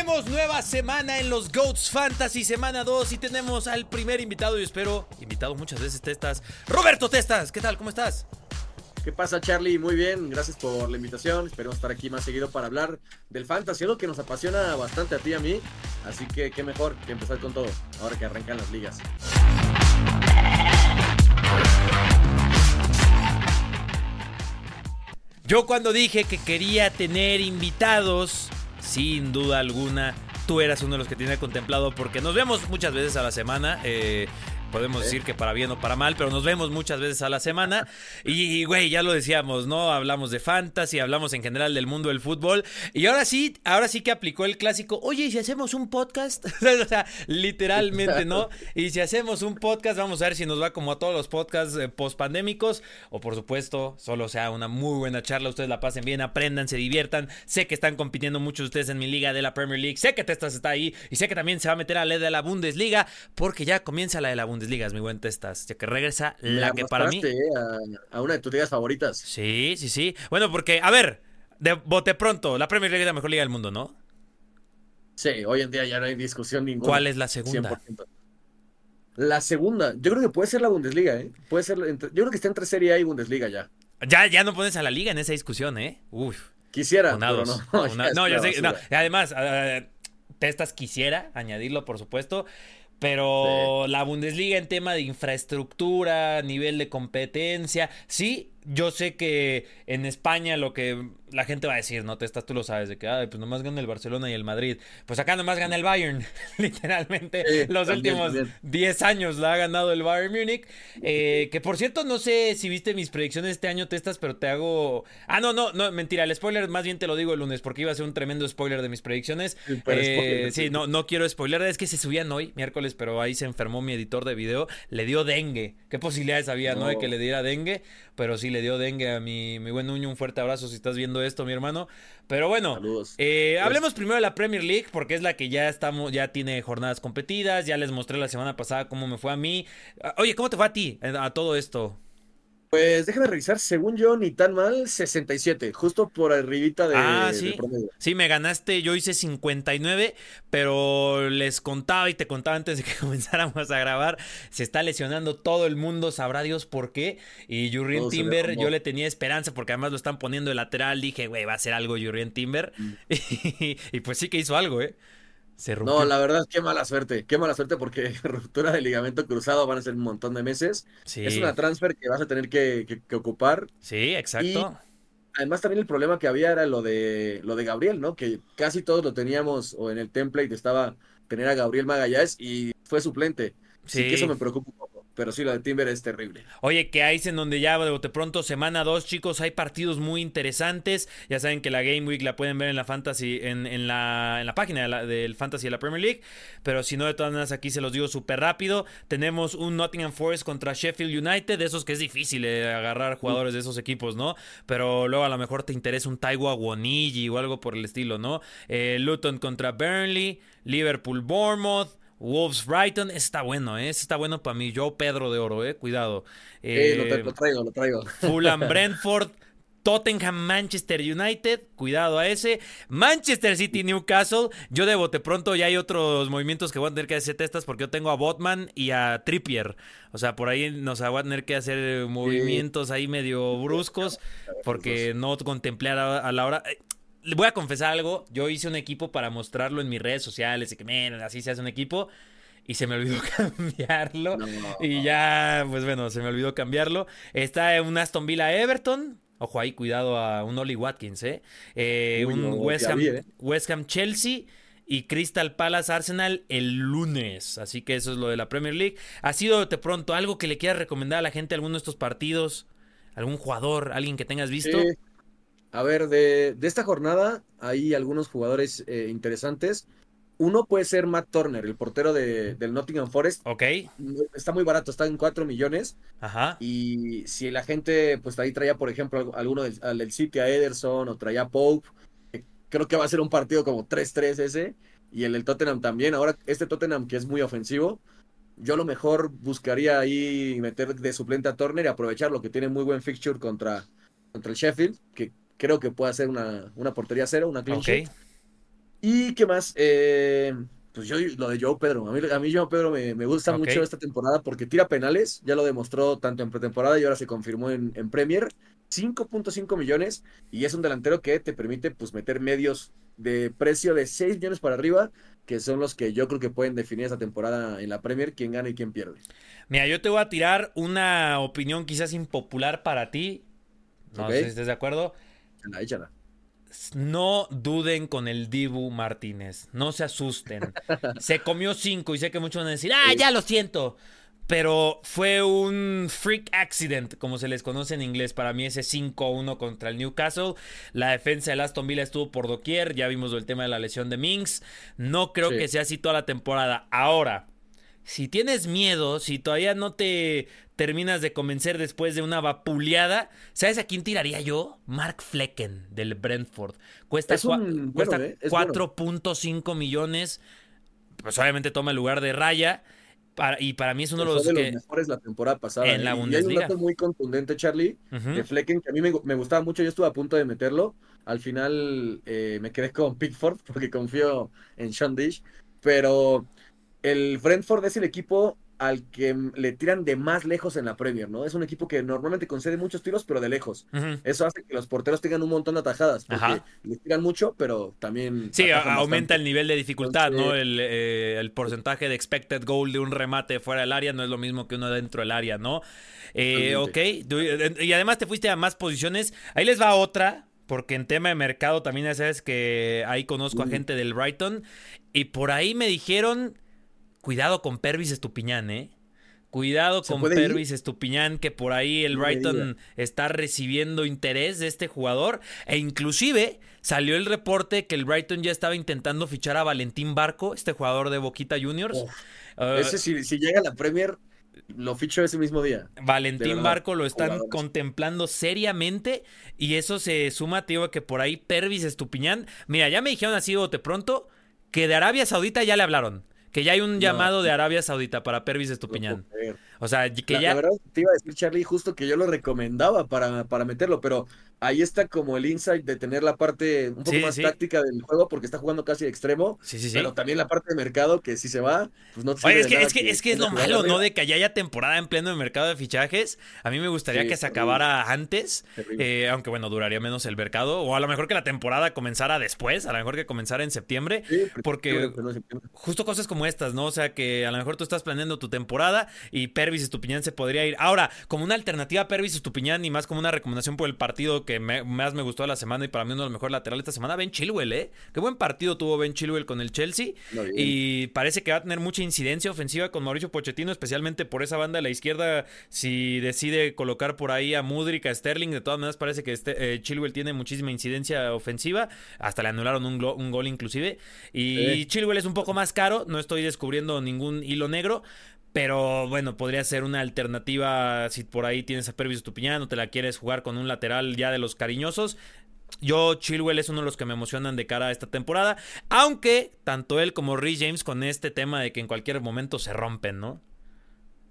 Tenemos nueva semana en los Goats Fantasy, semana 2, y tenemos al primer invitado, y espero, invitado muchas veces, Testas, Roberto Testas. ¿Qué tal? ¿Cómo estás? ¿Qué pasa, Charlie? Muy bien, gracias por la invitación. Esperemos estar aquí más seguido para hablar del fantasy, algo que nos apasiona bastante a ti y a mí. Así que qué mejor que empezar con todo, ahora que arrancan las ligas. Yo cuando dije que quería tener invitados, sin duda alguna, tú eras uno de los que tenía contemplado porque nos vemos muchas veces a la semana. Eh, podemos decir que para bien o para mal, pero nos vemos muchas veces a la semana. Y, güey, ya lo decíamos, ¿no? Hablamos de fantasy, hablamos en general del mundo del fútbol. Y ahora sí, ahora sí que aplicó el clásico, oye, ¿y si hacemos un podcast? o sea, literalmente, ¿no? Y si hacemos un podcast, vamos a ver si nos va como a todos los podcasts eh, post-pandémicos. O por supuesto, solo sea una muy buena charla. Ustedes la pasen bien, aprendan, se diviertan. Sé que están compitiendo muchos de ustedes en mi liga de la Premier League. Sé que Testas está ahí. Y sé que también se va a meter a la de la Bundesliga. Porque ya comienza la de la Bundesliga Bundesliga, mi buen Testas, ya que regresa la que para mí... Eh, a, una de tus ligas favoritas. Sí, sí, sí. Bueno, porque, a ver, de bote pronto, la Premier League es la mejor liga del mundo, ¿no? Sí, hoy en día ya no hay discusión ninguna. ¿Cuál es la segunda? La segunda, yo creo que puede ser la Bundesliga, ¿eh? Puede ser, yo creo que está entre Serie A y Bundesliga ya. Ya, ya no pones a la liga en esa discusión, ¿eh? Uf. Quisiera, pero no. no, yo sé, no. Además, uh, Testas quisiera añadirlo, por supuesto. Pero la Bundesliga en tema de infraestructura, nivel de competencia, sí, yo sé que en España lo que la gente va a decir, no te estás, tú lo sabes, de que, ay, pues nomás gana el Barcelona y el Madrid. Pues acá nomás gana el Bayern, literalmente. los últimos 10 años la ha ganado el Bayern Múnich. Eh, que por cierto, no sé si viste mis predicciones este año, Testas, pero te hago. Ah, no, no, no, mentira, el spoiler más bien te lo digo el lunes, porque iba a ser un tremendo spoiler de mis predicciones. Sí, eh, no, no quiero spoiler, es que se subían hoy, miércoles, pero ahí se enfermó mi editor de video, le dio dengue. ¿Qué posibilidades había, no, de que le diera dengue? Pero sí le dio dengue a mi, mi buen Nuño, un fuerte abrazo si estás viendo esto, mi hermano. Pero bueno, eh, hablemos primero de la Premier League, porque es la que ya estamos, ya tiene jornadas competidas. Ya les mostré la semana pasada cómo me fue a mí. Oye, ¿cómo te fue a ti a todo esto? Pues déjame revisar, según yo, ni tan mal, 67, justo por arribita de, ah, ¿sí? Sí, me ganaste, yo hice 59, pero les contaba y te contaba antes de que comenzáramos a grabar, se está lesionando todo el mundo, sabrá Dios por qué, y Jurrien Timber, yo le tenía esperanza porque además lo están poniendo de lateral, dije, güey, va a ser algo Jurrien Timber, mm. y pues sí que hizo algo, ¿eh? No, la verdad, qué mala suerte. Qué mala suerte porque ruptura de ligamento cruzado van a ser un montón de meses. Es una transfer que vas a tener que, ocupar. Sí, exacto. además también el problema que había era lo de lo de Gabriel, ¿no? Que casi todos lo teníamos o en el template estaba tener a Gabriel Magallanes y fue suplente. Sí. que eso me preocupa un poco pero sí, lo de Timber es terrible. Oye, que hay en donde ya de pronto semana 2, chicos, hay partidos muy interesantes. Ya saben que la Game Week la pueden ver en la Fantasy, en, la, en la página del Fantasy de la Premier League. Pero si no, de todas maneras, aquí se los digo súper rápido. Tenemos un Nottingham Forest contra Sheffield United, de esos que es difícil eh, agarrar jugadores de esos equipos, ¿no? Pero luego a lo mejor te interesa un Taiwo Aguonigi o algo por el estilo, ¿no? Eh, Luton contra Burnley, Liverpool Bournemouth. Wolves Brighton, está bueno, ¿eh? está bueno para mí. Yo, Pedro de Oro, ¿eh? Cuidado. Eh, lo, traigo, lo traigo. Fulham Brentford. Tottenham Manchester United, cuidado a ese. Manchester City Newcastle. Yo de bote pronto ya hay otros movimientos que voy a tener que hacer testas porque yo tengo a Botman y a Trippier. O sea, por ahí nos va a tener que hacer movimientos ahí medio bruscos porque no contemplé a la hora voy a confesar algo. Yo hice un equipo para mostrarlo en mis redes sociales y que, miren, así se hace un equipo. Y se me olvidó cambiarlo. y ya, pues bueno, se me olvidó cambiarlo. Está un Aston Villa Everton. Ojo ahí, cuidado a un Oli Watkins, ¿eh? eh un West, Ham, ¿eh? West Ham Chelsea y Crystal Palace Arsenal el lunes. Así que eso es lo de la Premier League. ¿Ha sido de pronto algo que le quieras recomendar a la gente alguno de estos partidos? ¿Algún jugador, alguien que tengas visto? A ver, de, esta jornada hay algunos jugadores eh, interesantes. Uno puede ser Matt Turner, el portero de, del Nottingham Forest. Ok. Está muy barato, está en 4 millones. Ajá. Y si la gente, pues ahí traía, por ejemplo, alguno del, del City a Ederson o traía Pope, eh, creo que va a ser un partido como 3-3 ese. Y el del Tottenham también. Ahora, este Tottenham que es muy ofensivo, yo a lo mejor buscaría ahí meter de suplente a Turner y aprovechar lo que tiene muy buen fixture contra, contra el Sheffield, que creo que puede hacer una, una portería cero, una clean ¿Y qué más? Eh, pues yo lo de Joe Pedro. A mí, a mí Joe Pedro me, me gusta mucho esta temporada porque tira penales. Ya lo demostró tanto en pretemporada y ahora se confirmó en, en Premier. 5.5 millones y es un delantero que te permite pues meter medios de precio de 6 millones para arriba, que son los que yo creo que pueden definir esta temporada en la Premier, quién gana y quién pierde. Mira, yo te voy a tirar una opinión quizás impopular para ti. No sé si estés de acuerdo. Échala, échala. No duden con el Dibu Martínez. No se asusten. Se comió cinco y sé que muchos van a decir, ah, ya lo siento. Pero fue un freak accident, como se les conoce en inglés. Para mí ese 5-1 contra el Newcastle. La defensa del Aston Villa estuvo por doquier. Ya vimos el tema de la lesión de Minks. No creo Sí. que sea así toda la temporada. Ahora, si tienes miedo, si todavía no te terminas de convencer después de una vapuleada, ¿sabes a quién tiraría yo? Mark Flecken del Brentford. Cuesta, un- cuesta bueno, eh, es bueno. 4.5 millones. Pues obviamente toma el lugar de Raya. para- y para mí es uno de los de los que. mejores la temporada pasada. En ¿eh? la Y hay un Bundesliga. dato muy contundente, Charlie, de Flecken, que a mí me, me gustaba mucho. Yo estuve a punto de meterlo. Al final eh, me quedé con Pickford porque confío en Sean Dish. Pero el Brentford es el equipo al que le tiran de más lejos en la Premier, ¿no? Es un equipo que normalmente concede muchos tiros, pero de lejos. Eso hace que los porteros tengan un montón de atajadas, porque Ajá. les tiran mucho, pero también Sí, aumenta bastante. el nivel de dificultad, ¿no? El, eh, el porcentaje de expected goal de un remate fuera del área no es lo mismo que uno dentro del área, ¿no? Eh, ok, Totalmente. y además te fuiste a más posiciones. Ahí les va otra, porque en tema de mercado también ya sabes que ahí conozco a gente del Brighton. Y por ahí me dijeron, cuidado con Pervis Estupiñán, ¿eh? Cuidado ¿Se con ir? Pervis Estupiñán, que por ahí el Brighton está recibiendo interés de este jugador. E inclusive salió el reporte que el Brighton ya estaba intentando fichar a Valentín Barco, este jugador de Boquita Juniors. Uh, Ese si, si llega a la Premier, lo ficho ese mismo día. Valentín Barco lo están jugadores. contemplando seriamente y eso se suma, te digo, que por ahí Pervis Estupiñán. Mira, ya me dijeron así de pronto que de Arabia Saudita ya le hablaron. Que ya hay un No. llamado de Arabia Saudita para Pervis No Estupiñán. creer. O sea, que La, ya. la verdad, te iba a decir, Charlie, justo que yo lo recomendaba para, para meterlo, pero ahí está como el insight de tener la parte un poco Sí, más sí. táctica del juego, porque está jugando casi de extremo, Sí, sí, sí. pero también la parte de mercado, que si se va, pues no te Oye, es que, es que, es que es lo malo, ¿no? De que ya haya temporada en pleno de mercado de fichajes. A mí me gustaría que se terrible. acabara antes. Eh, aunque bueno, duraría menos el mercado. O a lo mejor que la temporada comenzara después. A lo mejor que comenzara en septiembre. Porque-. Justo cosas como estas, ¿no? O sea, que a lo mejor tú estás planeando tu temporada y Pervis Estupiñán se podría ir. Ahora, como una alternativa a Pervis Estupiñán y más como una recomendación por el partido que me- más me gustó de la semana y para mí uno de los mejores laterales esta semana, Ben Chilwell, ¿eh? Qué buen partido tuvo Ben Chilwell con el Chelsea. Y parece que va a tener mucha incidencia ofensiva con Mauricio Pochettino, especialmente por esa banda de la izquierda. Si decide colocar por ahí a Mudrik, a Sterling, de todas maneras parece que este, eh, Chilwell tiene muchísima incidencia ofensiva. Hasta le anularon un, gol inclusive. Y Sí. Chilwell es un poco más caro, no estoy descubriendo ningún hilo negro. Pero bueno, podría ser una alternativa si por ahí tienes a Pervis Estupiñán o te la quieres jugar con un lateral ya de los cariñosos. Yo, Chilwell es uno de los que me emocionan de cara a esta temporada. Aunque tanto él como Rhys James con este tema de que en cualquier momento se rompen, ¿no?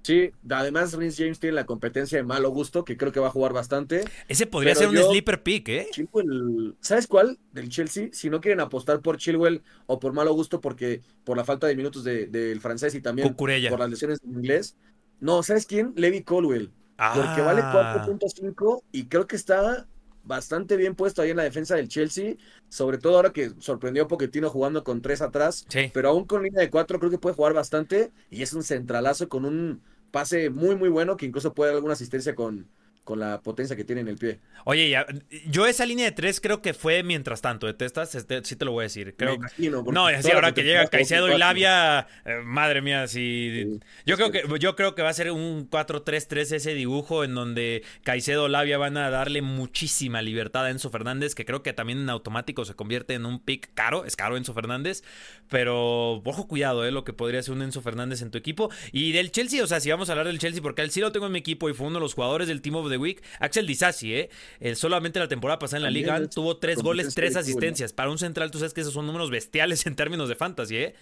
Sí, además Vince James tiene la competencia de malo gusto, que creo que va a jugar bastante. Ese podría ser un yo- sleeper pick, ¿eh? Chilwell, ¿sabes cuál? Del Chelsea. Si no quieren apostar por Chilwell o por malo gusto, porque por la falta de minutos de- del francés y también Cucurella. por las lesiones en inglés. No, ¿sabes quién? Levi Colwell. Porque vale Ah. 4.5 y creo que está bastante bien puesto ahí en la defensa del Chelsea. Sobre todo ahora que sorprendió a Pochettino jugando con tres atrás. Sí. Pero aún con línea de cuatro creo que puede jugar bastante. Y es un centralazo con un pase muy, muy bueno que incluso puede dar alguna asistencia con, con la potencia que tiene en el pie. Oye, ya, yo esa línea de tres creo que fue mientras tanto. ¿eh? Te estás- este, sí te lo voy a decir. Creo imagino, No, así toda la ahora que llega Caicedo y Labia, eh, madre mía, sí. Sí, yo es creo que yo creo que va a ser un 4-3-3 ese dibujo en donde Caicedo Labia van a darle muchísima libertad a Enzo Fernández, que creo que también en automático se convierte en un pick caro, es caro Enzo Fernández, pero ojo cuidado, eh, lo que podría ser un Enzo Fernández en tu equipo y del Chelsea, o sea, si vamos a hablar del Chelsea porque él sí lo tengo en mi equipo y fue uno de los jugadores del Team of the Week, Axel Disasi, eh, Él solamente la temporada pasada en la También liga es tuvo tres goles, tres asistencias. Para un central, tú sabes que esos son números bestiales en términos de fantasy, ¿eh?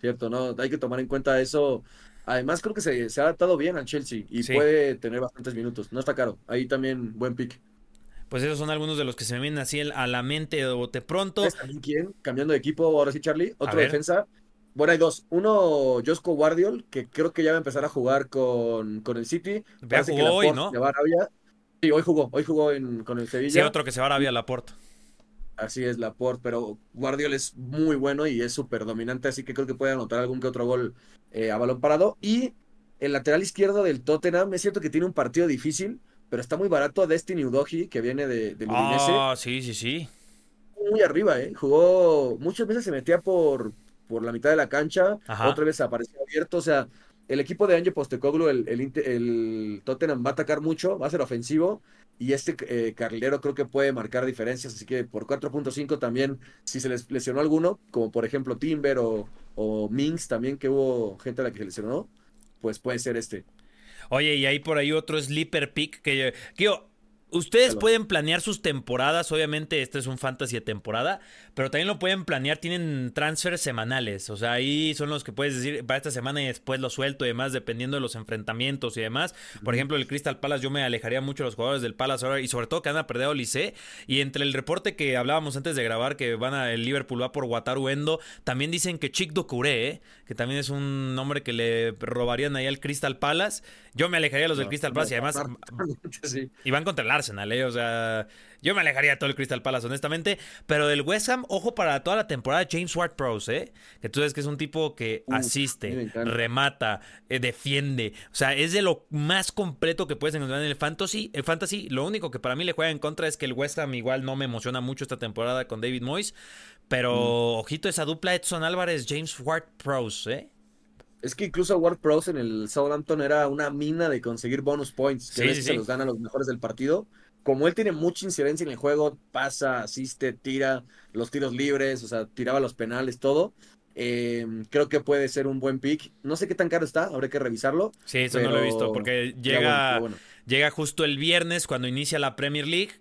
Cierto, no, hay que tomar en cuenta eso. Además, creo que se, se ha adaptado bien al Chelsea y Sí. puede tener bastantes minutos. No está caro. Ahí también buen pick. pues esos son algunos de los que se me vienen así a la mente de bote pronto. quién? Cambiando de equipo, ahora sí, Charlie. Otro defensa. Bueno, hay dos. Uno, Josco Guardiol, que creo que ya va a empezar a jugar con, con el City. Ya jugó hoy, ¿no? Sí, hoy jugó. Hoy jugó con el Sevilla. Sí, otro que se va a Arabia, Laporte. Así es, Laporte, pero Guardiol es muy bueno y es súper dominante, así que creo que puede anotar algún que otro gol eh, a balón parado. Y el lateral izquierdo del Tottenham, es cierto que tiene un partido difícil, pero está muy barato Destiny Udoji, que viene de, del. Ah, sí, sí, sí. Muy arriba, ¿eh? Jugó, muchas veces se metía por, por la mitad de la cancha, otra vez apareció abierto, o sea, el equipo de Ange Postecoglou, el, el, Tottenham va a atacar mucho, va a ser ofensivo, y este eh, carrilero creo que puede marcar diferencias, así que por 4.5 también, si se les lesionó alguno, como por ejemplo Timber o, o Minx también, que hubo gente a la que se lesionó, pues puede ser este. Oye, y hay por ahí otro sleeper pick que, que yo, Ustedes pueden planear sus temporadas, obviamente este es un fantasy de temporada, pero también lo pueden planear, tienen transfers semanales, o sea, ahí son los que puedes decir, para esta semana y después lo suelto y demás, dependiendo de los enfrentamientos y demás. Por ejemplo, el Crystal Palace, yo me alejaría mucho de los jugadores del Palace ahora y sobre todo que han perdido a Lice. Y entre el reporte que hablábamos antes de grabar, que van a, el Liverpool va por Wataru Endo, también dicen que Chic Docuré, ¿eh? que también es un nombre que le robarían ahí al Crystal Palace. Yo me alejaría de los del Crystal Palace y además. Y van contra el Arsenal, ¿eh? O sea, yo me alejaría de todo el Crystal Palace, honestamente. Pero del West Ham, ojo para toda la temporada, James Ward Prowse, ¿eh? Que tú sabes que es un tipo que asiste, remata, eh, defiende. O sea, es de lo más completo que puedes encontrar en el Fantasy. El Fantasy, lo único que para mí le juega en contra es que el West Ham igual no me emociona mucho esta temporada con David Moyes. Pero mm. ojito esa dupla Edson Álvarez, James Ward Prowse, ¿eh? Es que incluso Ward Prowse en el Southampton era una mina de conseguir bonus points, que se los gana los mejores del partido. Como él tiene mucha incidencia en el juego, pasa, asiste, tira los tiros libres, o sea, tiraba los penales, todo. Em, creo que puede ser un buen pick. No sé qué tan caro está, habrá que revisarlo. Sí, eso no lo he visto, porque llega, llega justo el viernes cuando inicia la Premier League.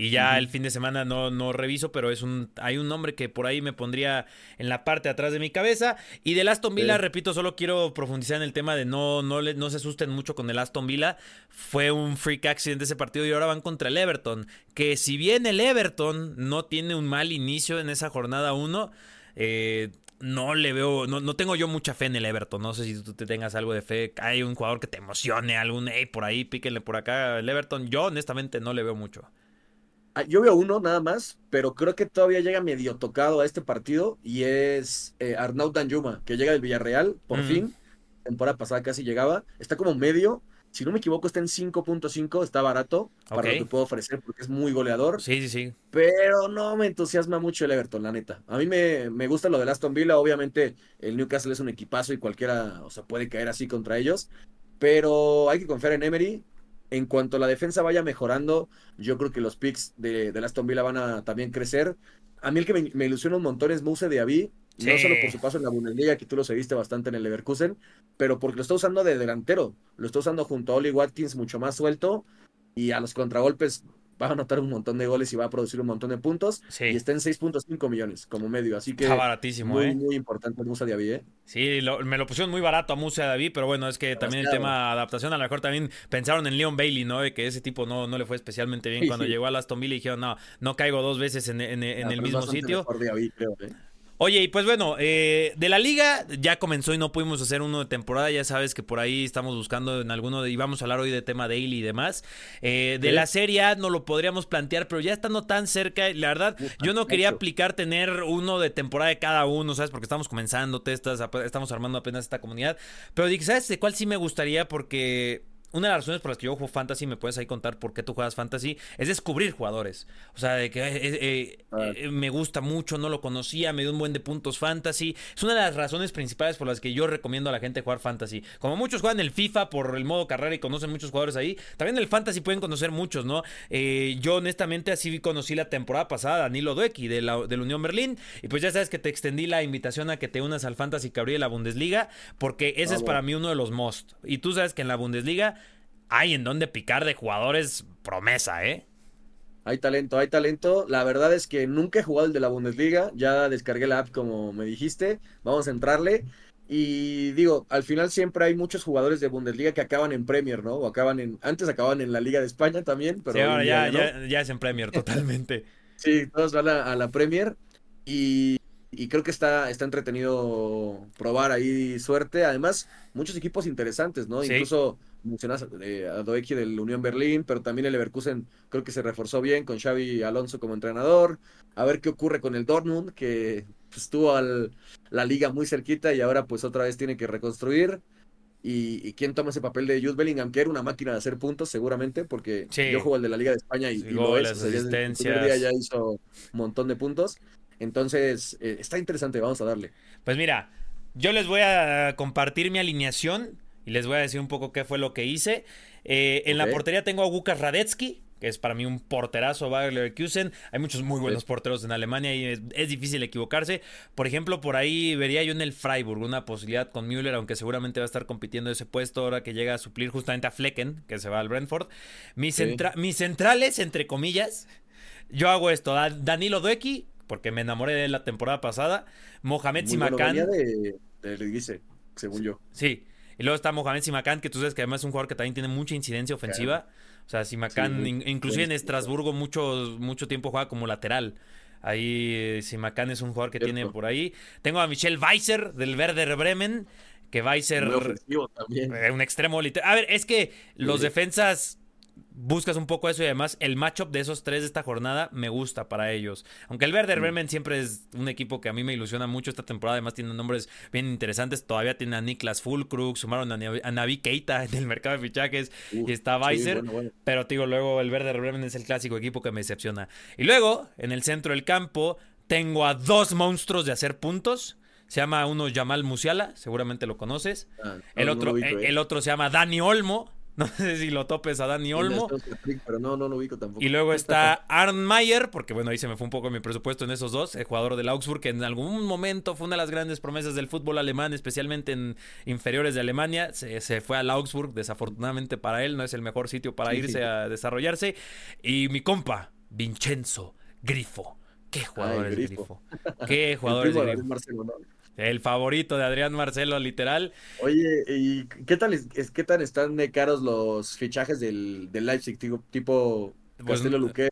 Y ya el fin de semana no, no reviso, pero es un, hay un nombre que por ahí me pondría en la parte de atrás de mi cabeza. Y del Aston Villa, repito, solo quiero profundizar en el tema de no, no, le, no se asusten mucho con el Aston Villa. Fue un freak accident ese partido y ahora van contra el Everton. Que si bien el Everton no tiene un mal inicio en esa jornada 1, eh, no le veo, no, no, tengo yo mucha fe en el Everton. No sé si tú te tengas algo de fe. Hay un jugador que te emocione, algún, hey, por ahí, píquenle por acá. El Everton, yo honestamente no le veo mucho. Ah, yo veo uno nada más, pero creo que todavía llega medio tocado a este partido y es eh, Arnaud Danjuma, que llega del Villarreal, por fin. Temporada pasada casi llegaba. Está como medio. Si no me equivoco, está en 5.5, está barato para lo que puedo ofrecer porque es muy goleador. Sí, sí, sí. Pero no me entusiasma mucho el Everton, la neta. A mí me, me gusta lo del Aston Villa. Obviamente, el Newcastle es un equipazo y cualquiera, o sea, puede caer así contra ellos. Pero hay que confiar en Emery en cuanto la defensa vaya mejorando, yo creo que los picks de, de Aston Villa van a también crecer. A mí el que me, ilusiona un montón es Muse de Avi, no solo por su paso en la Bundesliga, que tú lo seguiste bastante en el Leverkusen, pero porque lo está usando de delantero, lo está usando junto a Oli Watkins mucho más suelto y a los contragolpes va a anotar un montón de goles y va a producir un montón de puntos. Y está en 6.5 millones como medio. Así que. Está baratísimo, muy, ¿eh? Muy importante Musa Diaby, ¿eh? Sí, me lo pusieron muy barato a Musa Diaby, pero bueno, es que también el tema de adaptación, a lo mejor también pensaron en Leon Bailey, ¿no? De que ese tipo no, no le fue especialmente bien cuando llegó a Aston Villa y dijeron, no, no caigo dos veces en, el mismo sitio. creo, ¿eh? Oye, y pues bueno, eh, de la liga ya comenzó y no pudimos hacer uno de temporada. Ya sabes que por ahí estamos buscando en alguno de, y vamos a hablar hoy de tema daily y demás. Eh, de la serie A no lo podríamos plantear, pero ya estando tan cerca, la verdad, yo no quería aplicar tener uno de temporada de cada uno, ¿sabes? Porque estamos comenzando, testas, estamos armando apenas esta comunidad. Pero dije, ¿sabes de cuál sí me gustaría? Porque una de las razones por las que yo juego fantasy, me puedes ahí contar por qué tú juegas fantasy, es descubrir jugadores. O sea, de que eh, eh, eh, me gusta mucho, no lo conocía, me dio un buen de puntos fantasy. Es una de las razones principales por las que yo recomiendo a la gente jugar fantasy. Como muchos juegan el FIFA por el modo carrera y conocen muchos jugadores ahí, también el fantasy pueden conocer muchos, ¿no? yo honestamente así conocí la temporada pasada a Danilo Duecky de la, de la Unión Berlín y pues ya sabes que te extendí la invitación a que te unas al fantasy que abrí la Bundesliga porque ese es para mí uno de los most. Y tú sabes que en la Bundesliga hay en donde picar de jugadores promesa, ¿eh? Hay talento, hay talento. La verdad es que nunca he jugado el de la Bundesliga. Ya descargué la app como me dijiste. Vamos a entrarle. Y digo, al final siempre hay muchos jugadores de Bundesliga que acaban en Premier, ¿no? O acaban en. Antes acaban en la Liga de España también, pero. Sí, ahora ya, ya, ya, es en Premier totalmente. sí, todos van a, la Premier. Y, y, creo que está, está entretenido probar ahí suerte. Además, muchos equipos interesantes, ¿no? Incluso mencionas eh, a Doeki del Unión Berlín, pero también el Leverkusen creo que se reforzó bien con Xavi Alonso como entrenador. A ver qué ocurre con el Dortmund, que pues, estuvo al, la liga muy cerquita y ahora pues otra vez tiene que reconstruir. Y, quién toma ese papel de Jude Bellingham, que era una máquina de hacer puntos seguramente, porque yo juego el de la Liga de España y, lo es. el día ya hizo un montón de puntos. Entonces, eh, está interesante, vamos a darle. Pues mira, yo les voy a compartir mi alineación y les voy a decir un poco qué fue lo que hice. Eh, en la portería tengo a Łukasz Radetzky, que es para mí un porterazo Bayer Leverkusen. Hay muchos muy buenos porteros en Alemania y es, difícil equivocarse. Por ejemplo, por ahí vería yo en el Freiburg una posibilidad con Müller, aunque seguramente va a estar compitiendo ese puesto ahora que llega a suplir justamente a Flecken, que se va al Brentford. Mis, mis centrales, entre comillas, yo hago esto. Danilo Duecky, porque me enamoré de él la temporada pasada. Mohamed Simakan. de, de, según yo. Sí. Y luego está Mohamed Simakan, que tú sabes que además es un jugador que también tiene mucha incidencia ofensiva. O sea, Simakan, inclusive en Estrasburgo, mucho, mucho tiempo juega como lateral. Ahí eh, Simakan es un jugador que tiene por ahí. Tengo a Michel Weiser del Werder Bremen, que Weiser... Eh, un extremo literal. A ver, es que los defensas buscas un poco eso y además el matchup de esos tres de esta jornada me gusta para ellos. Aunque el Werder Bremen siempre es un equipo que a mí me ilusiona mucho esta temporada, además tiene nombres bien interesantes, todavía tiene a Niklas Fulkrug, sumaron a, Navi Keita en el mercado de fichajes y está Weiser, pero digo, luego el Werder Bremen es el clásico equipo que me decepciona. Y luego, en el centro del campo, tengo a dos monstruos de hacer puntos. Se llama uno Jamal Musiala, seguramente lo conoces. Ah, el, otro, el otro se llama Dani Olmo, no sé si lo topes a Dani Olmo. Pero no, no lo ubico tampoco. Y luego está Arn Mayer, porque bueno, ahí se me fue un poco mi presupuesto en esos dos. El jugador del Augsburg, que en algún momento fue una de las grandes promesas del fútbol alemán, especialmente en inferiores de Alemania. Se, fue al Augsburg, desafortunadamente para él, no es el mejor sitio para irse a desarrollarse. Y mi compa, Vincenzo Grifo. Qué jugador es Grifo. Qué jugador es Grifo. El favorito de Adrián Marcelo, literal. Oye, ¿y qué tal, es, qué tan están de caros los fichajes del, del Leipzig? Tipo, tipo pues, Castelo Luqueva,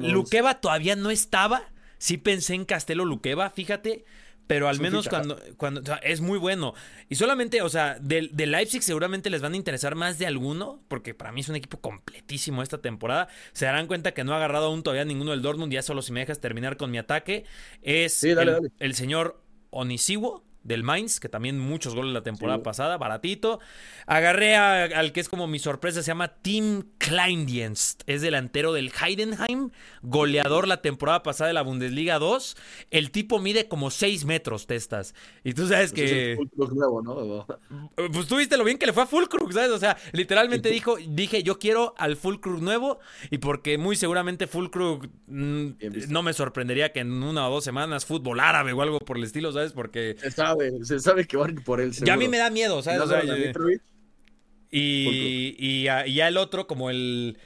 Luqueva todavía no estaba. Sí pensé en Castelo Luqueva, fíjate. Pero al menos cuando, cuando es muy bueno. Y solamente, o sea, del, Leipzig seguramente les van a interesar más de alguno, porque para mí es un equipo completísimo esta temporada. Se darán cuenta que no ha agarrado aún todavía ninguno del Dortmund, ya solo si me dejas terminar con mi ataque. Es el señor Onisiwo del Mainz, que también muchos goles la temporada pasada, baratito. Agarré al que es como mi sorpresa, se llama Tim Kleindienst. Es delantero del Heidenheim, goleador la temporada pasada de la Bundesliga 2. El tipo mide como 6 metros, testas. Y tú sabes pues que. nuevo, ¿no? Pues tú viste lo bien que le fue a Fulkrug, ¿sabes? O sea, literalmente dijo, dije, yo quiero al Fulkrug nuevo. Y porque muy seguramente Fulkrug mm, no me sorprendería que en una o dos semanas fútbol árabe o algo por el estilo, ¿sabes? Porque se sabe que van por él. Ya a mí me da miedo, ¿sabes? y, ya, el otro, como el,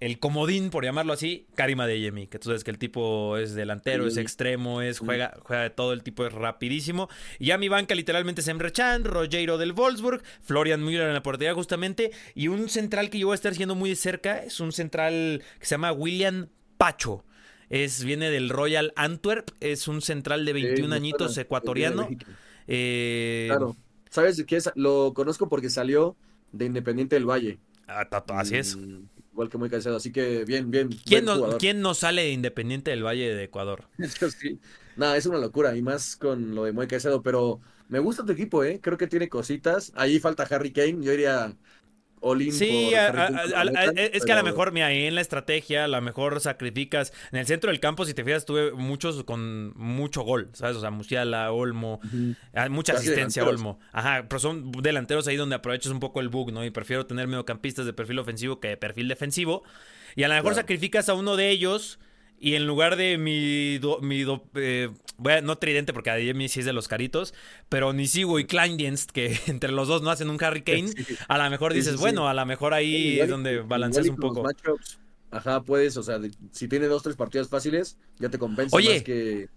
el comodín, por llamarlo así, Karima Yemi que tú sabes que el tipo es delantero, es extremo, es juega, juega de todo, el tipo es rapidísimo. Y ya mi banca literalmente es Emre Chan, Rogero del Wolfsburg, Florian Müller en la portería justamente, y un central que yo voy a estar siendo muy de cerca, es un central que se llama William Pacho. Es, viene del Royal Antwerp, es un central de 21 añitos ecuatoriano. Eh, claro. ¿Sabes qué es? Lo conozco porque salió de Independiente del Valle. Ah, así es. Mm, igual que muy cansado, así que bien, bien. ¿Quién no, ¿Quién no sale de Independiente del Valle de Ecuador? sí. Nada, es una locura, y más con lo de muy Caicedo, pero me gusta tu equipo, ¿eh? Creo que tiene cositas. Ahí falta Harry Kane, yo iría sí, es que a lo mejor, mira, en la estrategia, a lo mejor sacrificas. En el centro del campo, si te fijas, tuve muchos con mucho gol, ¿sabes? O sea, Musiala, Olmo, ah, mucha asistencia, Olmo. Ajá, pero son delanteros ahí donde aprovechas un poco el bug, ¿no? Y prefiero tener mediocampistas de perfil ofensivo que de perfil defensivo. Y a lo mejor sacrificas a uno de ellos y en lugar de mi, mi eh, no tridente porque a sí es de los caritos, pero Nisigo y Kleindienst, que entre los dos no hacen un Harry Kane, a lo mejor dices, bueno, a lo mejor ahí es donde balanceas un poco. ajá, puedes, o sea, si tiene dos, tres partidas fáciles, ya te compensa más que,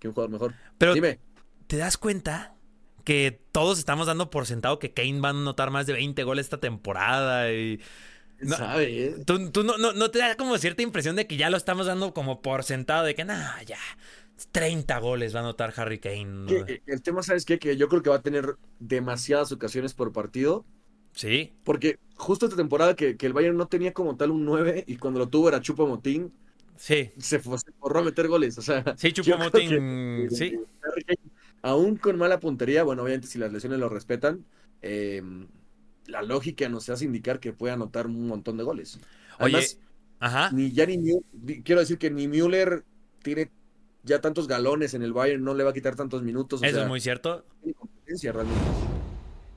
que, un jugador mejor. Pero Dime. ¿te das cuenta que todos estamos dando por sentado que Kane va a anotar más de 20 goles esta temporada y... No, sabe, eh? ¿Tú, tú no, no, no, te da como cierta impresión de que ya lo estamos dando como por sentado, de que, nah, ya, 30 goles va a anotar Harry Kane. Que, el tema, ¿sabes qué? Que yo creo que va a tener demasiadas ocasiones por partido. Sí. Porque justo esta temporada que, que el Bayern no tenía como tal un 9 y cuando lo tuvo era Chupo Motín. Sí. Se, forró a meter goles. O sea, sí, Chupo Motín. sí. aún con mala puntería, bueno, obviamente si las lesiones lo respetan, eh, la lógica nos hace indicar que puede anotar un montón de goles. Además, Oye, ajá. Ni ya ni quiero decir que ni Müller tiene ya tantos galones en el Bayern, no le va a quitar tantos minutos. Eso es muy cierto. competencia realmente.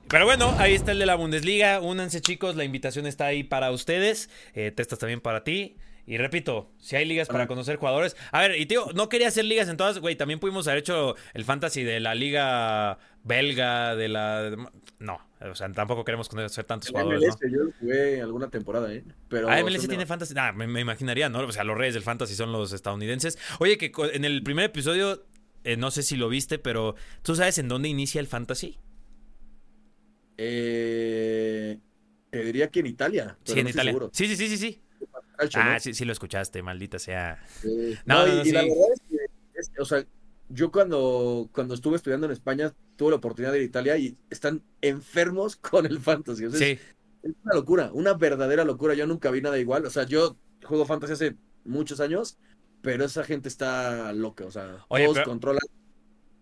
Pero bueno, ahí está el de la Bundesliga. Únanse, chicos. La invitación está ahí para ustedes. Eh, testas también para ti. Y repito, si hay ligas para conocer jugadores. A ver, y tío, no quería hacer ligas en todas, güey. También pudimos haber hecho el fantasy de la liga belga, de la. No, o sea, tampoco queremos conocer tantos jugadores. MLS, ¿no? Yo jugué alguna temporada, ¿eh? Pero ah, MLS tiene fantasy. Ah, me, me, imaginaría, ¿no? O sea, los reyes del fantasy son los estadounidenses. Oye, que en el primer episodio, eh, no sé si lo viste, pero ¿tú sabes en dónde inicia el fantasy? Eh. Te diría que en Italia. sí, en Italia. Sí, sí, sí, sí, sí. Ah, sí, sí lo escuchaste, maldita sea. No, y, la verdad es que, o sea, yo cuando, cuando estuve estudiando en España tuve la oportunidad de ir a Italia y están enfermos con el fantasy. sí. Es una locura, una verdadera locura. Yo nunca vi nada igual. O sea, yo juego fantasy hace muchos años, pero esa gente está loca. O sea, todos controlan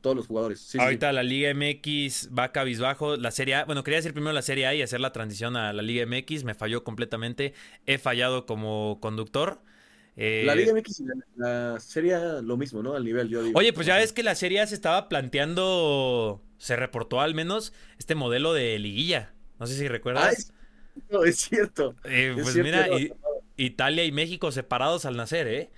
todos los jugadores. Ahorita la Liga MX va cabizbajo. La Serie A, bueno, quería decir primero la Serie A y hacer la transición a la Liga MX. Me falló completamente. He fallado como conductor. La Liga eh, MX y la, Serie lo mismo, ¿no? Al nivel, yo digo. Oye, pues ya ves que la Serie se estaba planteando, se reportó al menos este modelo de liguilla. No sé si recuerdas. Ah, no, es cierto. Eh, pues mira, Italia y México separados al nacer, ¿eh?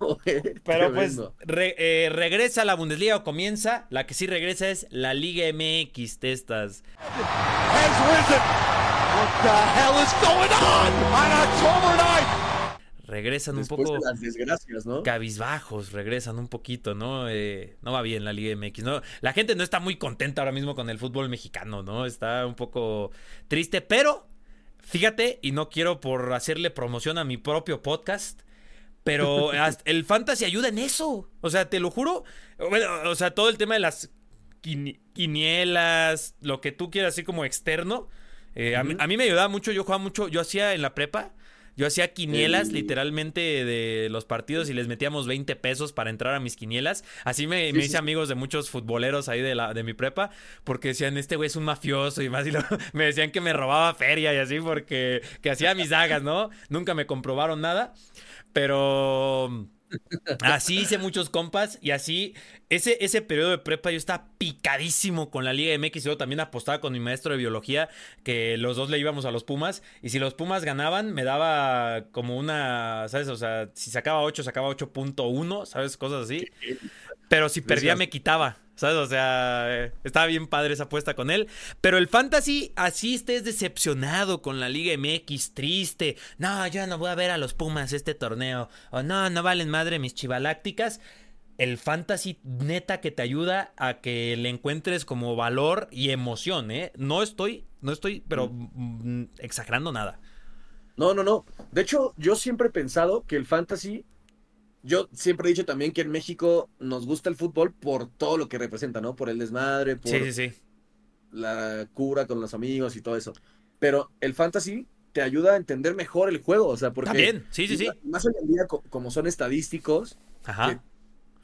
Pero pues eh, regresa la Bundesliga o comienza. La que sí regresa es la Liga MX Testas. Regresan un poco. las desgracias, ¿no? Cabizbajos, regresan un poquito, ¿no? Eh, no va bien la Liga MX, ¿no? La gente no está muy contenta ahora mismo con el fútbol mexicano, ¿no? Está un poco triste, pero fíjate, y no quiero por hacerle promoción a mi propio podcast, pero el fantasy ayuda en eso. O sea, te lo juro. Bueno, o sea, todo el tema de las quinielas, lo que tú quieras así como externo. Eh, a, mí, me ayudaba mucho, yo jugaba mucho, yo hacía en la prepa, yo hacía quinielas literalmente de los partidos y les metíamos 20 pesos para entrar a mis quinielas. Así me, hice amigos de muchos futboleros ahí de, la, de mi prepa porque decían, este güey es un mafioso y más. Y me decían que me robaba feria y así porque que hacía mis dagas, ¿no? Nunca me comprobaron nada. Pero así hice muchos compas y así ese, ese periodo de prepa yo estaba picadísimo con la Liga MX. Yo también apostaba con mi maestro de biología que los dos le íbamos a los Pumas y si los Pumas ganaban me daba como una, ¿sabes? O sea, si sacaba 8, sacaba 8.1, ¿sabes? Cosas así. Pero si perdía me quitaba. ¿Sabes? O sea, estaba bien padre esa apuesta con él. Pero el fantasy, así estés decepcionado con la Liga MX, triste. No, yo no voy a ver a los Pumas este torneo. O no, no valen madre mis chivalácticas. El fantasy neta que te ayuda a que le encuentres como valor y emoción, ¿eh? No estoy, no estoy, pero mm, exagerando nada. No, no, no. De hecho, yo siempre he pensado que el fantasy yo siempre he dicho también que en México nos gusta el fútbol por todo lo que representa, ¿no? Por el desmadre, por la cura con los amigos y todo eso. Pero el fantasy te ayuda a entender mejor el juego, o sea, porque... También, sí, sí, sí. Más hoy en día, como son estadísticos,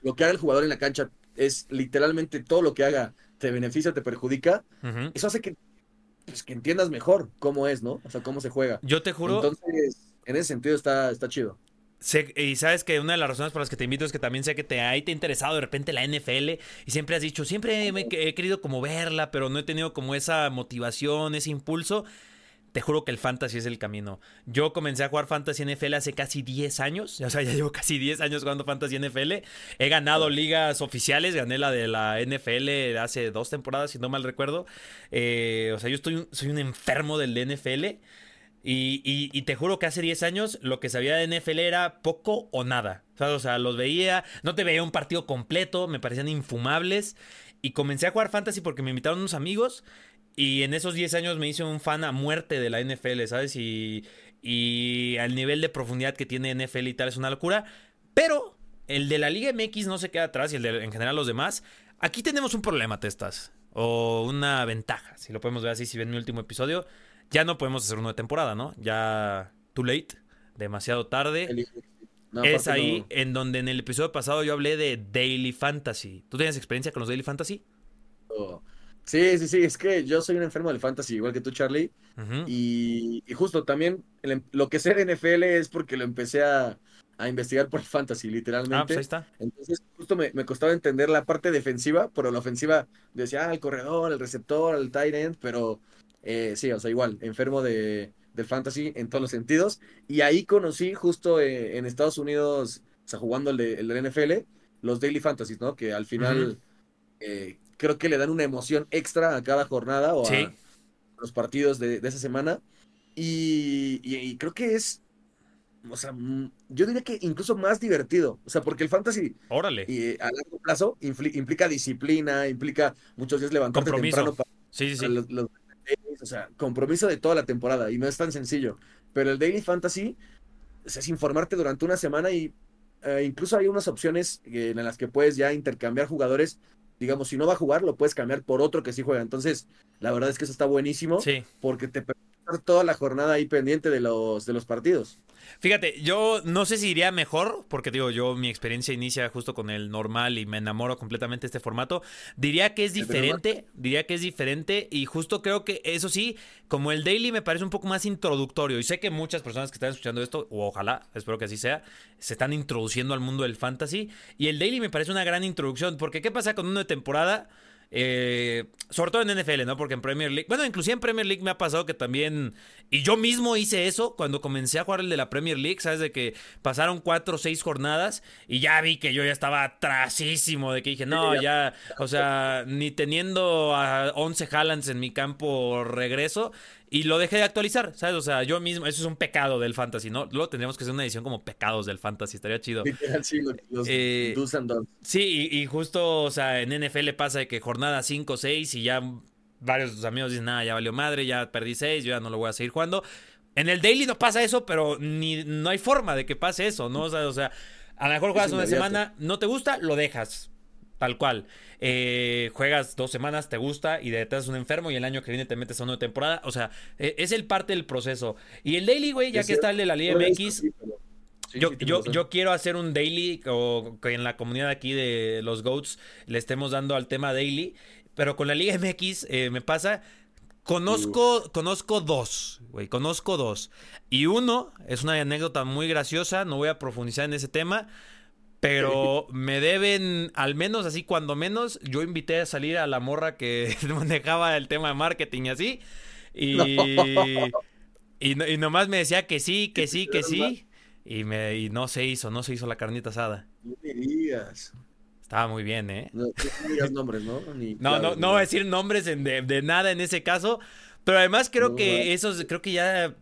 lo que haga el jugador en la cancha es literalmente todo lo que haga te beneficia, te perjudica. Eso hace que, pues, que entiendas mejor cómo es, ¿no? O sea, cómo se juega. Yo te juro... Entonces, en ese sentido está, está chido y sabes que una de las razones por las que te invito es que también sé que te ha interesado de repente la NFL y siempre has dicho, siempre he querido como verla, pero no he tenido como esa motivación, ese impulso. Te juro que el fantasy es el camino. Yo comencé a jugar fantasy NFL hace casi 10 años. O sea, ya llevo casi 10 años jugando fantasy NFL. He ganado ligas oficiales. Gané la de la NFL hace dos temporadas, si no mal recuerdo. Eh, o sea, yo estoy, soy un enfermo del NFL. Y, te juro que hace 10 años lo que sabía de NFL era poco o nada. O sea, los veía, no te veía un partido completo, me parecían infumables. Y comencé a jugar fantasy porque me invitaron unos amigos. Y en esos 10 años me hice un fan a muerte de la NFL, ¿sabes? Y, y al nivel de profundidad que tiene NFL y tal es una locura. Pero el de la Liga MX no se queda atrás y el de en general los demás. Aquí tenemos un problema, Testas. O una ventaja, si lo podemos ver así, si ven mi último episodio. Ya no podemos hacer uno de temporada, ¿no? Ya too late, demasiado tarde. es ahí en donde en el episodio pasado yo hablé de Daily Fantasy. ¿Tú tienes experiencia con los Daily Fantasy? Oh. Sí, sí, sí, es que yo soy un enfermo del fantasy, igual que tú, Charlie. y, justo también em, lo que sé de NFL es porque lo empecé a, investigar por el fantasy, literalmente. Ah, pues ahí está. Entonces, justo me, costaba entender la parte defensiva, pero la ofensiva decía, ah, el corredor, el receptor, el tight end, pero eh, sí, o sea, igual, enfermo de, del fantasy en todos los sentidos. Y ahí conocí justo eh, en Estados Unidos, o sea, jugando el de, el NFL, los daily fantasies, ¿no? Que al final creo que le dan una emoción extra a cada jornada o a los partidos de, esa semana. Y, creo que es, o sea, mm, yo diría que incluso más divertido. O sea, porque el fantasy Órale. Y, a largo plazo implica disciplina, implica muchos días levantarte temprano para, sí, sí, los, o sea, compromiso de toda la temporada y no es tan sencillo. Pero el Daily Fantasy es informarte durante una semana y eh, incluso hay unas opciones en las que puedes ya intercambiar jugadores digamos, si no va a jugar, lo puedes cambiar por otro que sí juega. Entonces, la verdad es que eso está buenísimo. Sí. Porque te permite estar toda la jornada ahí pendiente de los, de los partidos. Fíjate, yo no sé si iría mejor, porque digo, yo mi experiencia inicia justo con el normal y me enamoro completamente de este formato. Diría que es diferente, diría que es diferente y justo creo que eso sí, como el daily me parece un poco más introductorio y sé que muchas personas que están escuchando esto, o ojalá, espero que así sea, se están introduciendo al mundo del fantasy y el daily me parece una gran introducción, porque ¿qué pasa con uno de temporada? Eh, sobre todo en NFL, ¿no? Porque en Premier League, bueno, inclusive en Premier League me ha pasado que también, y yo mismo hice eso cuando comencé a jugar el de la Premier League, ¿sabes? De que pasaron cuatro o seis jornadas y ya vi que yo ya estaba atrasísimo, de que dije, no, ya, o sea, ni teniendo a 11 Hallands en mi campo regreso, y lo dejé de actualizar, ¿sabes? O sea, yo mismo, eso es un pecado del fantasy, ¿no? Luego tendríamos que hacer una edición como pecados del fantasy, estaría chido. Sí, los eh, Sí, y, justo, o sea, en NFL pasa de que jornada 5 o 6 y ya varios de tus amigos dicen, nada, ya valió madre, ya perdí 6, yo ya no lo voy a seguir jugando. En el daily no pasa eso, pero ni, no hay forma de que pase eso, ¿no? O sea, o sea a lo mejor juegas una semana, no te gusta, lo dejas. Tal cual. Eh, juegas dos semanas, te gusta y detrás es un enfermo y el año que viene te metes a una temporada. O sea, e, es el parte del proceso. Y el daily, güey, ya que está el de la Liga MX. yo, yo, yo, quiero hacer un daily o que en la comunidad aquí de los GOATs le estemos dando al tema daily. Pero con la Liga MX eh, me pasa. Conozco, conozco dos, güey, conozco dos. Y uno es una anécdota muy graciosa, no voy a profundizar en ese tema. Pero me deben, al menos así, cuando menos, yo invité a salir a la morra que manejaba el tema de marketing y así. Y, y, nomás me decía que sí, que sí, que sí. Y, me, y no se hizo, no se hizo la carnita asada. No digas. Estaba muy bien, ¿eh? No, digas nombres, ¿no? no, no, no voy a decir nombres de, de, nada en ese caso. Pero además creo que esos, creo que ya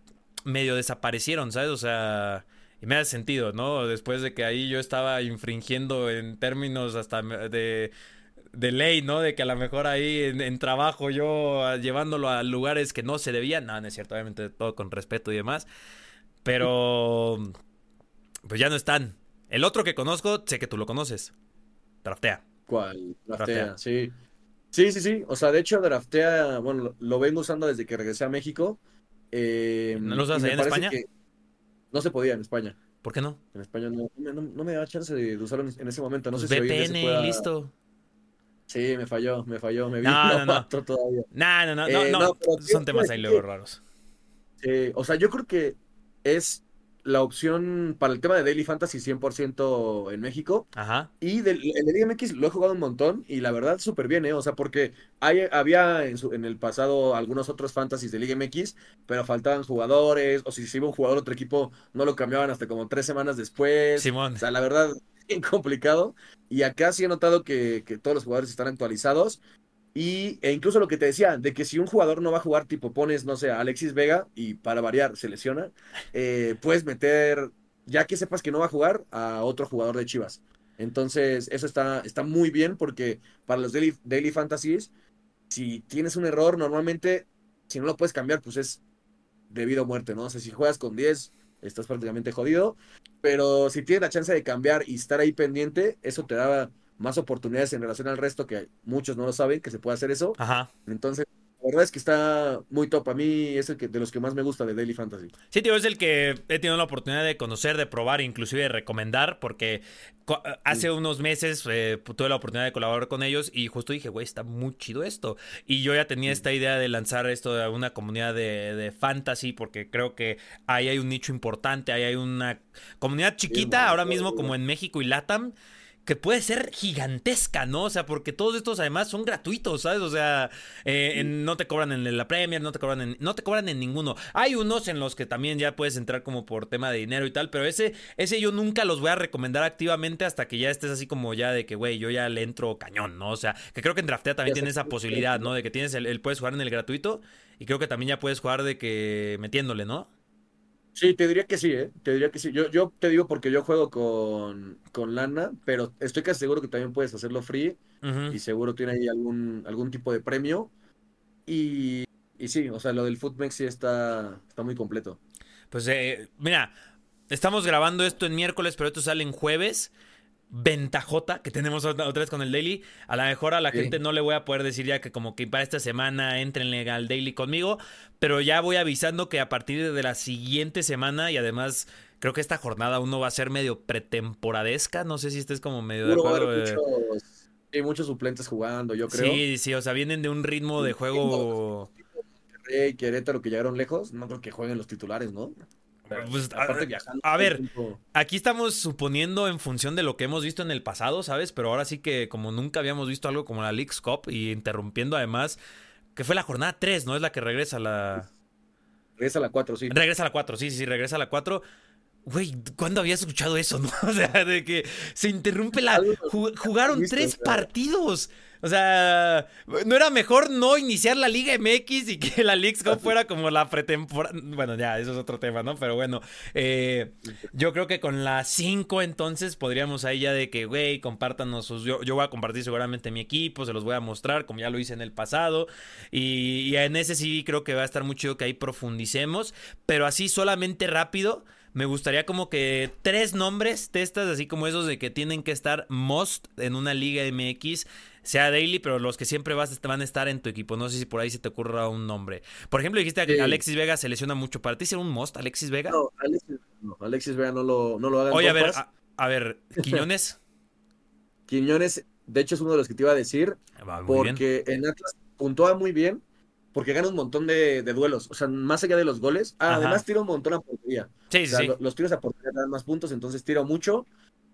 medio desaparecieron, ¿sabes? O sea, y me hace sentido, ¿no? Después de que ahí yo estaba infringiendo en términos hasta de, de ley, ¿no? De que a lo mejor ahí en, trabajo yo ah, llevándolo a lugares que no se debían. No, no es cierto, obviamente todo con respeto y demás. Pero pues ya no están. El otro que conozco, sé que tú lo conoces. Draftea. ¿Cuál? Draftea, sí. Sí, sí, sí. O sea, de hecho, Draftea, bueno, lo vengo usando desde que regresé a México. Eh, ¿No lo usas en España? No se podía en España. ¿Por qué no? En España no, no, me daba chance de usarlo en, ese momento. No sé si VPN, listo. Sí, me falló, me falló, me vi no, no, no. todavía. No, no, no, no, no. Son temas ahí luego raros. Sí, o sea, yo creo que es la opción para el tema de Daily Fantasy 100% en México. Ajá. Y del, el de Liga MX lo he jugado un montón y la verdad súper bien, ¿eh? O sea, porque hay, había en, su, en el pasado algunos otros fantasies de Liga MX, pero faltaban jugadores, o si se iba un jugador a otro equipo, no lo cambiaban hasta como tres semanas después. Simón. O sea, la verdad, bien complicado. Y acá sí he notado que, que todos los jugadores están actualizados y, e incluso lo que te decía, de que si un jugador no va a jugar, tipo pones, no sé, Alexis Vega y para variar se lesiona, eh, puedes meter, ya que sepas que no va a jugar, a otro jugador de Chivas. Entonces, eso está, está muy bien porque para los daily, daily fantasies, si tienes un error, normalmente, si no lo puedes cambiar, pues es debido a muerte, ¿no? O sea, si juegas con 10, estás prácticamente jodido. Pero si tienes la chance de cambiar y estar ahí pendiente, eso te da más oportunidades en relación al resto, que muchos no lo saben, que se puede hacer eso. Ajá. Entonces, la verdad es que está muy top. A mí es el que, de los que más me gusta de Daily Fantasy. Sí, tío, es el que he tenido la oportunidad de conocer, de probar, inclusive de recomendar, porque hace unos meses eh, tuve la oportunidad de colaborar con ellos y justo dije, güey, está muy chido esto. Y yo ya tenía esta idea de lanzar esto a una comunidad de, de, fantasy, porque creo que ahí hay un nicho importante, ahí hay una comunidad chiquita, ahora mismo como en México y Latam que puede ser gigantesca, ¿no? O sea, porque todos estos además son gratuitos, ¿sabes? O sea, eh, no te cobran en la Premier, no te cobran en, no te cobran en ninguno. Hay unos en los que también ya puedes entrar como por tema de dinero y tal, pero ese, ese yo nunca los voy a recomendar activamente hasta que ya estés así como ya de que, güey, yo ya le entro cañón, ¿no? O sea, que creo que en Draftea también tiene esa posibilidad, ¿no? De que tienes el, el, puedes jugar en el gratuito y creo que también ya puedes jugar de que metiéndole, ¿no? Sí, te diría que sí, ¿eh? Te diría que sí. Yo, yo te digo porque yo juego con, con lana, pero estoy casi seguro que también puedes hacerlo free y seguro tiene ahí algún, algún tipo de premio. Y, y sí, o sea, lo del Footmex sí está, está muy completo. Pues eh, mira, estamos grabando esto en miércoles, pero esto sale en jueves ventajota que tenemos otra vez con el daily. A lo mejor a la gente no le voy a poder decir ya que como que para esta semana entren al daily conmigo, pero ya voy avisando que a partir de la siguiente semana y además creo que esta jornada uno va a ser medio pretemporadesca, no sé si estés como medio de acuerdo. Hay muchos, suplentes jugando, yo creo. Sí, sí, o sea, vienen de un ritmo de juego... Querétaro que llegaron lejos, no creo que jueguen los titulares, ¿no? Pues, a, ver, aquí estamos suponiendo en función de lo que hemos visto en el pasado, ¿sabes? Pero ahora sí que como nunca habíamos visto algo como la League's Cup y interrumpiendo además, que fue la jornada 3, ¿no? Es la que regresa a la... Regresa a la 4, sí. Regresa a la 4, sí, sí, sí, regresa a la 4. Güey, ¿cuándo habías escuchado eso, no? O sea, de que se interrumpe la... Jugaron tres partidos. O sea, ¿no era mejor no iniciar la Liga MX y que la League Cup fuera como la pretemporada? Bueno, ya, eso es otro tema, ¿no? Pero bueno, eh, yo creo que con la 5 entonces podríamos ahí ya de que, güey, compártanos sus... Yo, yo, voy a compartir seguramente mi equipo, se los voy a mostrar como ya lo hice en el pasado. Y, y en ese sí creo que va a estar muy chido que ahí profundicemos, pero así solamente rápido me gustaría como que tres nombres, testas, así como esos de que tienen que estar most en una liga MX, sea daily, pero los que siempre vas, van a estar en tu equipo. No sé si por ahí se te ocurra un nombre. Por ejemplo, dijiste que Alexis Vega se lesiona mucho. ¿Para ti será un most, Alexis Vega? No, Alexis, no, Alexis Vega no lo, no lo hagan. Oye, a ver, a, ver, Quiñones. Quiñones, de hecho, es uno de los que te iba a decir. porque en Atlas puntúa muy bien porque gana un montón de, duelos. O sea, más allá de los goles, ah, además tira un montón a portería. Sí, sí. los tiros a portería dan más puntos, entonces tira mucho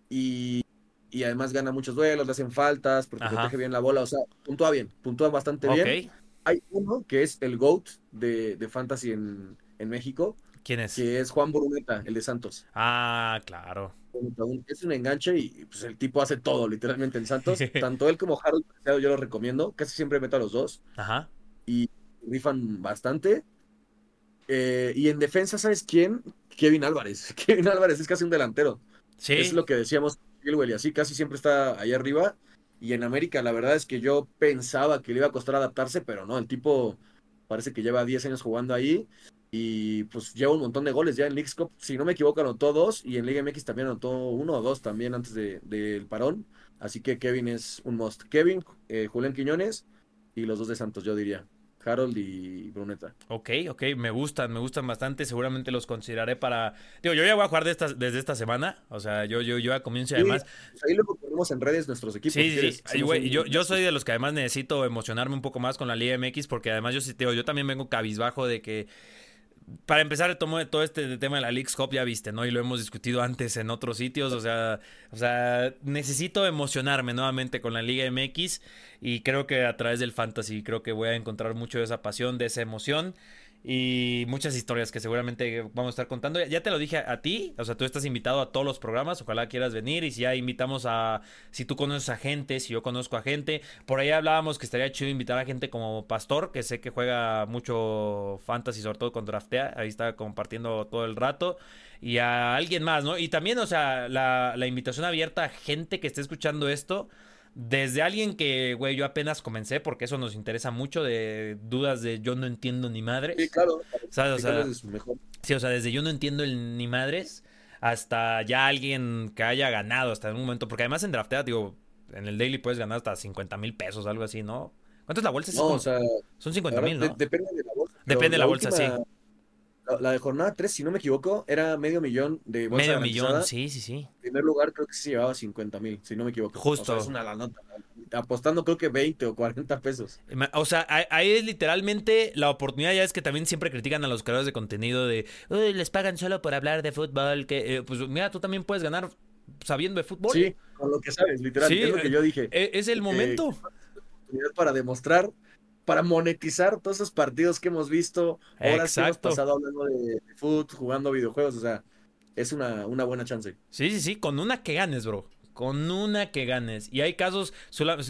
y, además gana muchos duelos, le hacen faltas, porque protege bien la bola. O sea, puntúa bien, puntúa bastante bien. Hay uno que es el GOAT de, de Fantasy en, México. ¿Quién es? Que es Juan Bruneta, el de Santos. Ah, claro. Es un enganche y pues el tipo hace todo literalmente en Santos. Tanto él como Harold yo lo recomiendo. Casi siempre meto a los dos. Ajá. Y rifan bastante. Eh, y en defensa, ¿sabes quién? Kevin Álvarez. Kevin Álvarez es casi un delantero. Sí. Es lo que decíamos, y así casi siempre está ahí arriba. Y en América, la verdad es que yo pensaba que le iba a costar adaptarse, pero no, el tipo parece que lleva 10 años jugando ahí y pues lleva un montón de goles ya en League Cup. Si no me equivoco, anotó dos y en Liga MX también anotó uno o dos también antes del de, parón. Así que Kevin es un must. Kevin, eh, Julián Quiñones y los dos de Santos, yo diría. Harold y Bruneta. Ok, ok, me gustan, me gustan bastante. Seguramente los consideraré para. Digo, yo ya voy a jugar desde esta semana. O sea, yo, yo, yo ya comienzo y además. Ahí luego ponemos en redes nuestros equipos. Sí, sí, yo, yo soy de los que además necesito emocionarme un poco más con la Liga MX, porque además yo sí, digo, yo también vengo cabizbajo de que para empezar, tomo todo este tema de la League Cup, ya viste, ¿no? Y lo hemos discutido antes en otros sitios. O sea, o sea, necesito emocionarme nuevamente con la Liga MX. Y creo que a través del fantasy, creo que voy a encontrar mucho de esa pasión, de esa emoción. Y muchas historias que seguramente vamos a estar contando. Ya te lo dije a, ti, o sea, tú estás invitado a todos los programas, ojalá quieras venir y si ya invitamos a, si tú conoces a gente, si yo conozco a gente, por ahí hablábamos que estaría chido invitar a gente como Pastor, que sé que juega mucho fantasy, sobre todo con draftea, ahí está compartiendo todo el rato, y a alguien más, ¿no? Y también, o sea, la, la invitación abierta a gente que esté escuchando esto. Desde alguien que, güey, yo apenas comencé, porque eso nos interesa mucho, de dudas de yo no entiendo ni madres. Sí, claro. ¿Sabes? O sea, sí, o sea, desde yo no entiendo el ni madres hasta ya alguien que haya ganado hasta en un momento. Porque además en Draftea, digo, en el Daily puedes ganar hasta 50 mil pesos, algo así, ¿no? ¿Cuánto es la bolsa? No, o sea, Son 50 mil, ¿no? depende de la bolsa. Depende de la, bolsa, sí. La, de jornada 3, si no me equivoco, era medio millón de bolsa Medio millón, sí, sí, sí. En primer lugar, creo que se llevaba 50 mil, si no me equivoco. Justo. O sea, es una la nota. Apostando creo que 20 o 40 pesos. O sea, ahí es literalmente la oportunidad. Ya es que también siempre critican a los creadores de contenido de, Uy, les pagan solo por hablar de fútbol. Que, eh, pues mira, tú también puedes ganar sabiendo de fútbol. Sí, con lo que sabes, literal. Sí, es lo que yo dije. Eh, es el momento. oportunidad para demostrar para monetizar todos esos partidos que hemos visto, horas que hemos pasado hablando de, fútbol, jugando videojuegos, o sea, es una, una buena chance. Sí, sí, sí, con una que ganes, bro. Con una que ganes. Y hay casos,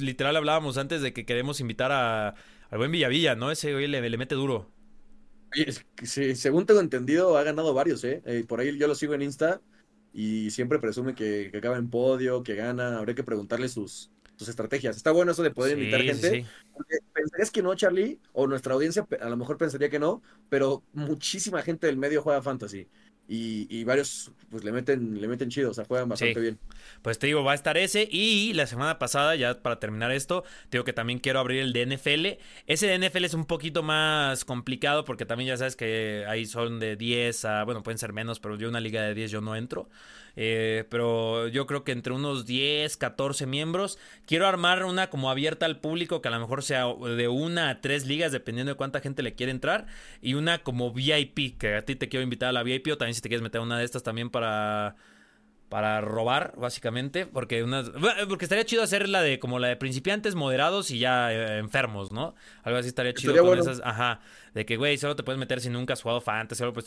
literal hablábamos antes de que queremos invitar a, al buen Villavilla, ¿no? Ese güey le, le mete duro. Sí, según tengo entendido, ha ganado varios, ¿eh? ¿eh? Por ahí yo lo sigo en Insta y siempre presume que, que acaba en podio, que gana. Habría que preguntarle sus, sus estrategias. Está bueno eso de poder invitar gente. Pensarías que no, Charlie, o nuestra audiencia a lo mejor pensaría que no, pero muchísima gente del medio juega fantasy. Y, varios pues le meten, le meten chido, o sea, juegan bastante bien. Pues te digo, va a estar ese. Y la semana pasada, ya para terminar esto, te digo que también quiero abrir el de NFL. Ese de NFL es un poquito más complicado porque también ya sabes que ahí son de 10 a, bueno, pueden ser menos, pero yo una liga de 10 yo no entro. Eh, pero yo creo que entre unos 10, 14 miembros. Quiero armar una como abierta al público, que a lo mejor sea de una a tres ligas, dependiendo de cuánta gente le quiere entrar. Y una como VIP, que a ti te quiero invitar a la VIP o también si te quieres meter a una de estas también para para robar, básicamente, porque unas, porque estaría chido hacer la de como la de principiantes moderados y ya eh, enfermos, ¿no? Algo así estaría chido con esas, ajá, de que güey, solo te puedes meter si nunca has jugado fantasy, algo pues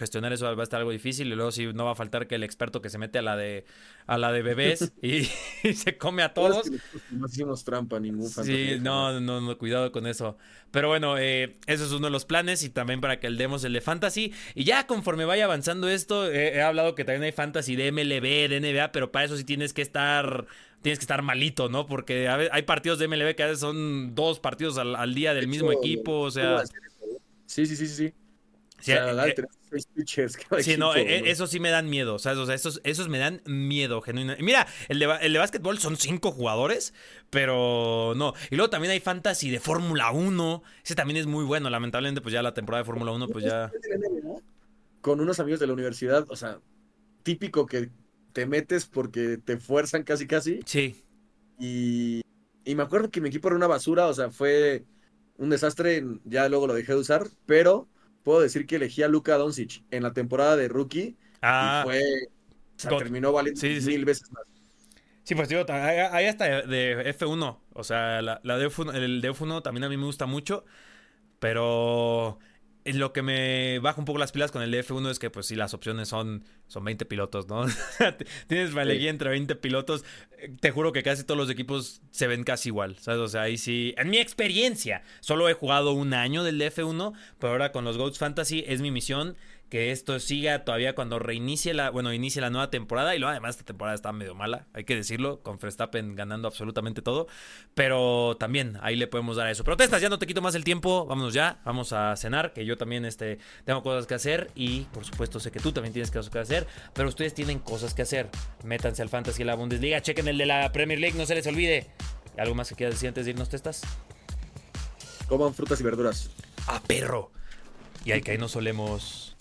gestionar eso va a estar algo difícil y luego sí no va a faltar que el experto que se mete a la de a la de bebés y, se come a todos. No hicimos trampa ningún Sí, no, no, no, cuidado con eso. Pero bueno, eh, eso es uno de los planes y también para que el demos el de fantasy y ya conforme vaya avanzando esto, he hablado que también hay fantasy de MLB de NBA, pero para eso sí tienes que estar tienes que estar malito, ¿no? Porque hay partidos de MLB que a veces son dos partidos al, día del mismo equipo, o sea... Sí, sí, sí, sí. sí. sí, no, e, eso sí me dan miedo. O sea, esos, esos me dan miedo, genuino. Mira, el de, el de básquetbol son cinco jugadores, pero no. Y luego también hay fantasy de Fórmula 1. Ese también es muy bueno. Lamentablemente, pues ya la temporada de Fórmula 1, pues ya. Con unos amigos de la universidad, o sea, típico que te metes porque te fuerzan casi casi. Sí. Y, y me acuerdo que mi equipo era una basura, o sea, fue un desastre, ya luego lo dejé de usar, pero puedo decir que elegí a Luka Doncic en la temporada de rookie ah, y fue, o sea, terminó valiendo mil veces más. Sí, pues digo, hay hasta de F1, o sea, la, la de F1, el de F1 también a mí me gusta mucho, pero lo que me baja un poco las pilas con el F1 es que, pues, si las opciones son, son 20 pilotos, ¿no? Tienes Valeguía entre 20 pilotos. Te juro que casi todos los equipos se ven casi igual, ¿sabes? O sea, ahí sí. En mi experiencia, solo he jugado un año del F1, pero ahora con los Goats Fantasy es mi misión que esto siga todavía cuando reinicie la, bueno, inicie la nueva temporada. Y luego además esta temporada está medio mala, hay que decirlo, con Verstappen ganando absolutamente todo. Pero también ahí le podemos dar a eso. Protestas, ya no te quito más el tiempo, vámonos ya, vamos a cenar, que yo también este, tengo cosas que hacer. Y por supuesto sé que tú también tienes cosas que hacer, pero ustedes tienen cosas que hacer. Métanse al Fantasy y la Bundesliga, chequen el de la Premier League, no se les olvide. ¿Algo más que quieras decir antes de irnos, testas? Coman frutas y verduras. ¡A perro! Y hay que ahí nos solemos